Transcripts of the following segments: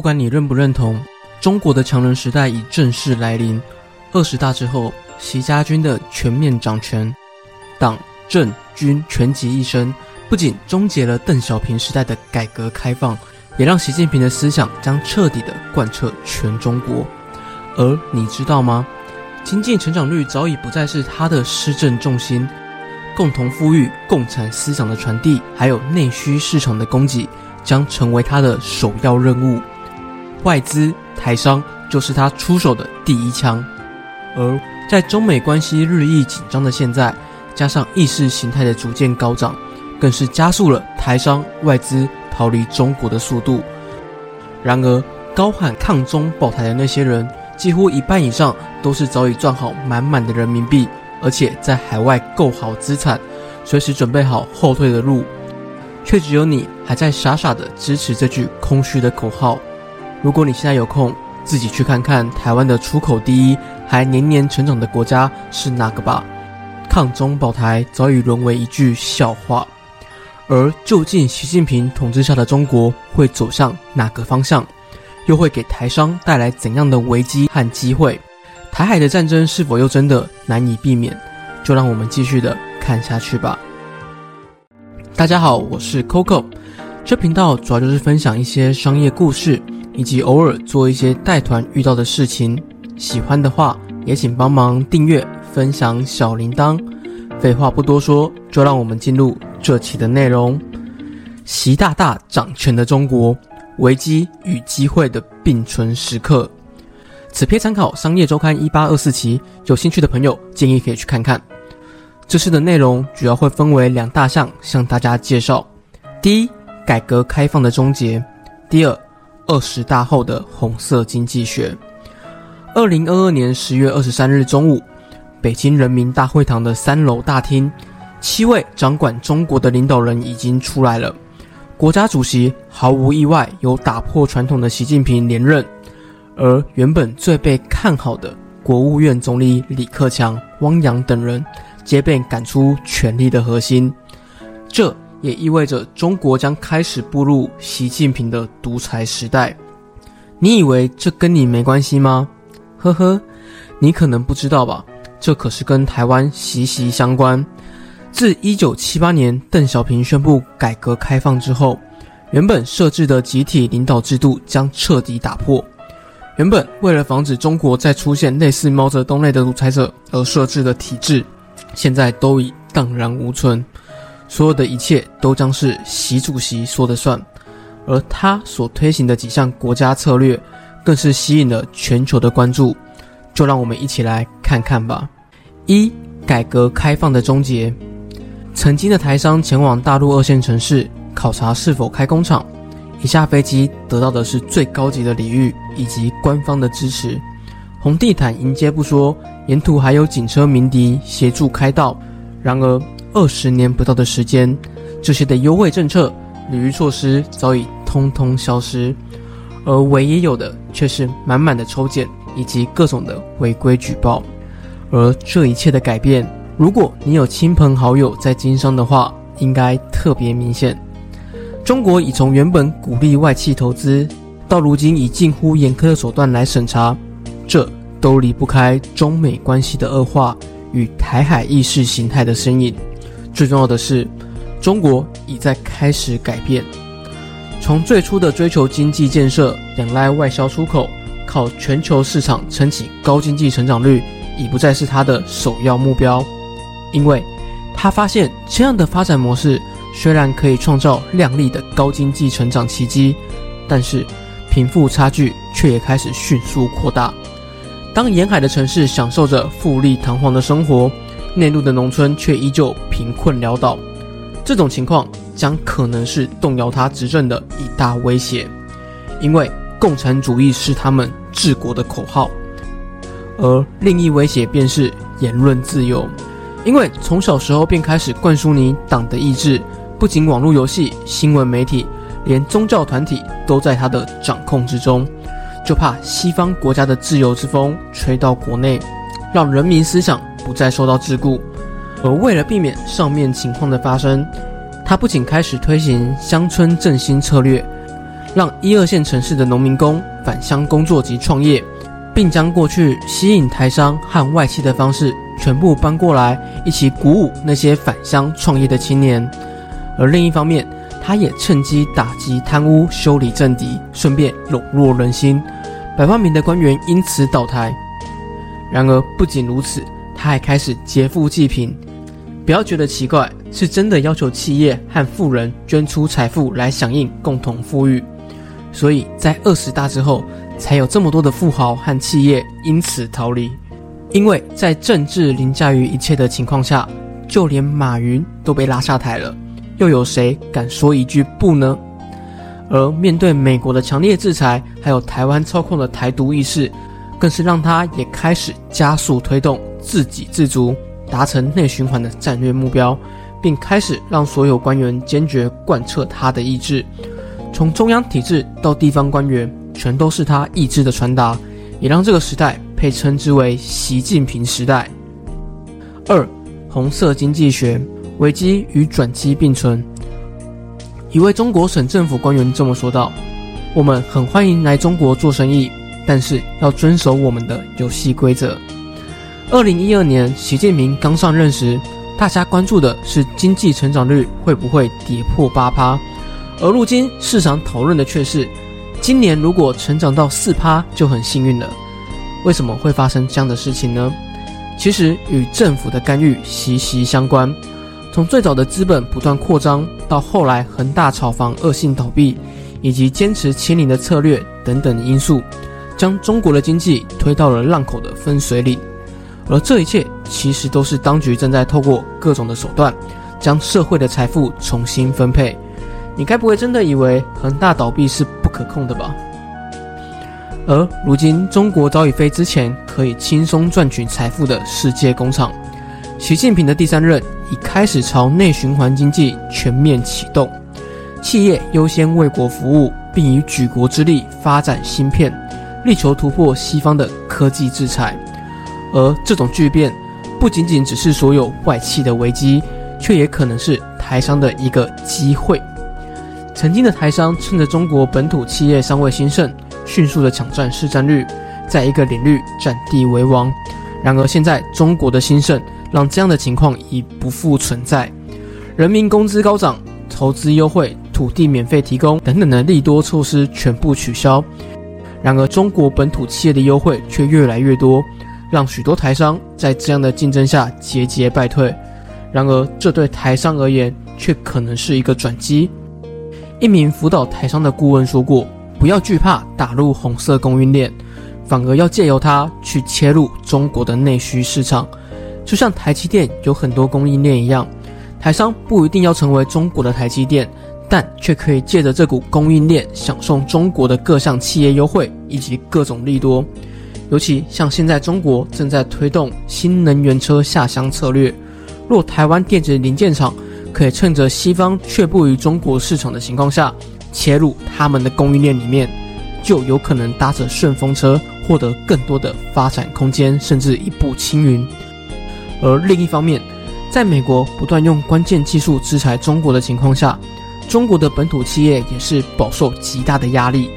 不管你认不认同，中国的强人时代已正式来临。二十大之后，习家军的全面掌权，党政军全集一身，不仅终结了邓小平时代的改革开放，也让习近平的思想将彻底的贯彻全中国。而你知道吗？经济成长率早已不再是他的施政重心，共同富裕、共产思想的传递，还有内需市场的供给，将成为他的首要任务。外资台商就是他出手的第一枪，而在中美关系日益紧张的现在，加上意识形态的逐渐高涨，更是加速了台商外资逃离中国的速度。然而，高喊抗中保台的那些人，几乎一半以上都是早已赚好满满的人民币，而且在海外购好资产，随时准备好后退的路，却只有你还在傻傻的支持这句空虚的口号。如果你现在有空，自己去看看台湾的出口第一、还年年成长的国家是哪个吧。抗中保台早已沦为一句笑话，而究竟习近平统治下的中国会走向哪个方向，又会给台商带来怎样的危机和机会？台海的战争是否又真的难以避免？就让我们继续的看下去吧。大家好，我是 Coco，这频道主要就是分享一些商业故事。以及偶尔做一些带团遇到的事情，喜欢的话也请帮忙订阅、分享小铃铛。废话不多说，就让我们进入这期的内容。习大大掌权的中国，危机与机会的并存时刻。此篇参考《商业周刊》一八二四期，有兴趣的朋友建议可以去看看。这次的内容主要会分为两大项向大家介绍：第一，改革开放的终结；第二。二十大后的红色经济学。二零二二年十月二十三日中午，北京人民大会堂的三楼大厅，七位掌管中国的领导人已经出来了。国家主席毫无意外由打破传统的习近平连任，而原本最被看好的国务院总理李克强、汪洋等人，皆被赶出权力的核心。这。也意味着中国将开始步入习近平的独裁时代。你以为这跟你没关系吗？呵呵，你可能不知道吧？这可是跟台湾息息相关。自一九七八年邓小平宣布改革开放之后，原本设置的集体领导制度将彻底打破。原本为了防止中国再出现类似毛泽东类的独裁者而设置的体制，现在都已荡然无存。所有的一切都将是习主席说的算，而他所推行的几项国家策略，更是吸引了全球的关注。就让我们一起来看看吧。一、改革开放的终结。曾经的台商前往大陆二线城市考察是否开工厂，一下飞机得到的是最高级的礼遇以及官方的支持，红地毯迎接不说，沿途还有警车鸣笛协助开道。然而，二十年不到的时间，这些的优惠政策、旅遇措施早已通通消失，而唯一有的却是满满的抽检以及各种的违规举报。而这一切的改变，如果你有亲朋好友在经商的话，应该特别明显。中国已从原本鼓励外企投资，到如今以近乎严苛的手段来审查，这都离不开中美关系的恶化与台海意识形态的身影。最重要的是，中国已在开始改变。从最初的追求经济建设、仰赖外销出口、靠全球市场撑起高经济成长率，已不再是他的首要目标。因为，他发现这样的发展模式虽然可以创造亮丽的高经济成长奇迹，但是贫富差距却也开始迅速扩大。当沿海的城市享受着富丽堂皇的生活，内陆的农村却依旧贫困潦倒，这种情况将可能是动摇他执政的一大威胁，因为共产主义是他们治国的口号。而另一威胁便是言论自由，因为从小时候便开始灌输你党的意志，不仅网络游戏、新闻媒体，连宗教团体都在他的掌控之中，就怕西方国家的自由之风吹到国内，让人民思想。不再受到桎梏，而为了避免上面情况的发生，他不仅开始推行乡村振兴策略，让一二线城市的农民工返乡工作及创业，并将过去吸引台商和外企的方式全部搬过来，一起鼓舞那些返乡创业的青年。而另一方面，他也趁机打击贪污、修理政敌，顺便笼络人心，百万名的官员因此倒台。然而，不仅如此，他还开始劫富济贫。不要觉得奇怪，是真的要求企业和富人捐出财富来响应共同富裕。所以在二十大之后，才有这么多的富豪和企业因此逃离。因为在政治凌驾于一切的情况下，就连马云都被拉下台了，又有谁敢说一句不呢？而面对美国的强烈制裁，还有台湾操控的台独意识，更是让他也开始加速推动自给自足，达成内循环的战略目标，并开始让所有官员坚决贯彻他的意志。从中央体制到地方官员，全都是他意志的传达，也让这个时代被称之为习近平时代。二，红色经济学危机与转机并存。一位中国省政府官员这么说道：“我们很欢迎来中国做生意，但是要遵守我们的游戏规则。”二零一二年，习近平刚上任时，大家关注的是经济成长率会不会跌破八趴。而如今市场讨论的却是，今年如果成长到四趴就很幸运了。为什么会发生这样的事情呢？其实与政府的干预息息相关。从最早的资本不断扩张，到后来恒大炒房恶性倒闭，以及坚持清零的策略等等因素，将中国的经济推到了浪口的分水岭。而这一切其实都是当局正在透过各种的手段，将社会的财富重新分配。你该不会真的以为恒大倒闭是不可控的吧？而如今，中国早已非之前可以轻松赚取财富的世界工厂。习近平的第三任已开始朝内循环经济全面启动，企业优先为国服务，并以举国之力发展芯片，力求突破西方的科技制裁。而这种巨变，不仅仅只是所有外企的危机，却也可能是台商的一个机会。曾经的台商趁着中国本土企业尚未兴盛，迅速的抢占市占率，在一个领域占地为王。然而现在中国的兴盛，让这样的情况已不复存在。人民工资高涨、投资优惠、土地免费提供等等的利多措施全部取消。然而中国本土企业的优惠却越来越多，让许多台商在这样的竞争下节节败退。然而这对台商而言，却可能是一个转机。一名辅导台商的顾问说过：“不要惧怕打入红色供应链，反而要借由它去切入中国的内需市场。就像台积电有很多供应链一样，台商不一定要成为中国的台积电，但却可以借着这股供应链享受中国的各项企业优惠以及各种利多。尤其像现在中国正在推动新能源车下乡策略，若台湾电子零件厂。”可以趁着西方却不于中国市场的情况下，切入他们的供应链里面，就有可能搭着顺风车获得更多的发展空间，甚至一步青云。而另一方面，在美国不断用关键技术制裁中国的情况下，中国的本土企业也是饱受极大的压力，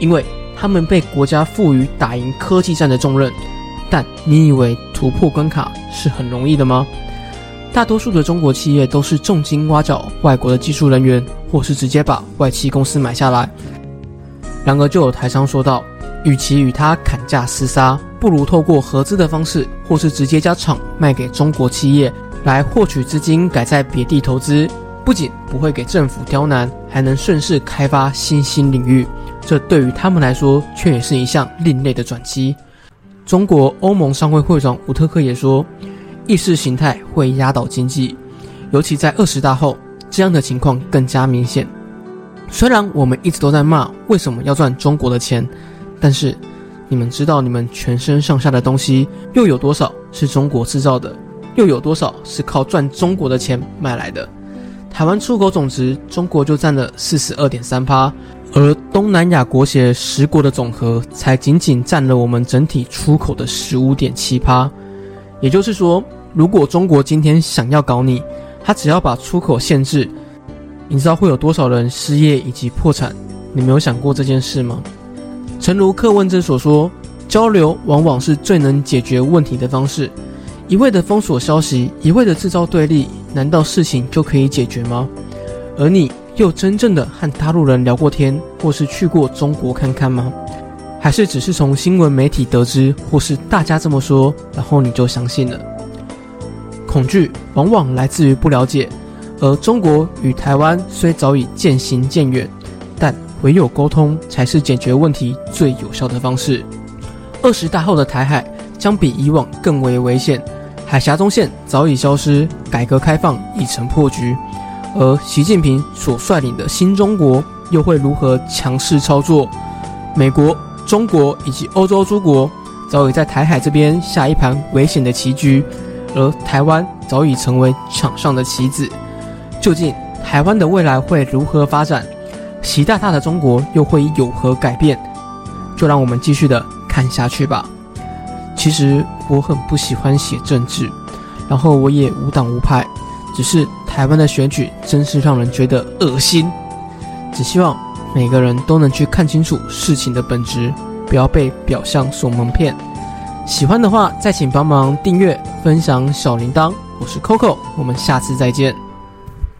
因为他们被国家赋予打赢科技战的重任。但你以为突破关卡是很容易的吗？大多数的中国企业都是重金挖角外国的技术人员，或是直接把外企公司买下来。然而，就有台商说道：“与其与他砍价厮杀，不如透过合资的方式，或是直接将厂卖给中国企业，来获取资金，改在别地投资。不仅不会给政府刁难，还能顺势开发新兴领域。这对于他们来说，却也是一项另类的转机。”中国欧盟商会会长伍特克也说。意识形态会压倒经济，尤其在二十大后，这样的情况更加明显。虽然我们一直都在骂为什么要赚中国的钱，但是你们知道你们全身上下的东西又有多少是中国制造的，又有多少是靠赚中国的钱买来的？台湾出口总值，中国就占了四十二点三趴，而东南亚国协十国的总和才仅仅占了我们整体出口的十五点七趴。也就是说。如果中国今天想要搞你，他只要把出口限制，你知道会有多少人失业以及破产？你没有想过这件事吗？诚如柯文哲所说，交流往往是最能解决问题的方式。一味的封锁消息，一味的制造对立，难道事情就可以解决吗？而你又真正的和大陆人聊过天，或是去过中国看看吗？还是只是从新闻媒体得知，或是大家这么说，然后你就相信了？恐惧往往来自于不了解，而中国与台湾虽早已渐行渐远，但唯有沟通才是解决问题最有效的方式。二十大后的台海将比以往更为危险。海峡中线早已消失，改革开放已成破局，而习近平所率领的新中国又会如何强势操作？美国、中国以及欧洲诸国早已在台海这边下一盘危险的棋局，而台湾早已成为场上的棋子。究竟台湾的未来会如何发展？习大大的中国又会有何改变？就让我们继续的看下去吧。其实我很不喜欢写政治，然后我也无党无派，只是台湾的选举真是让人觉得恶心。只希望每个人都能去看清楚事情的本质，不要被表象所蒙骗。喜欢的话，再请帮忙订阅、分享小铃铛。我是 Coco，我们下次再见。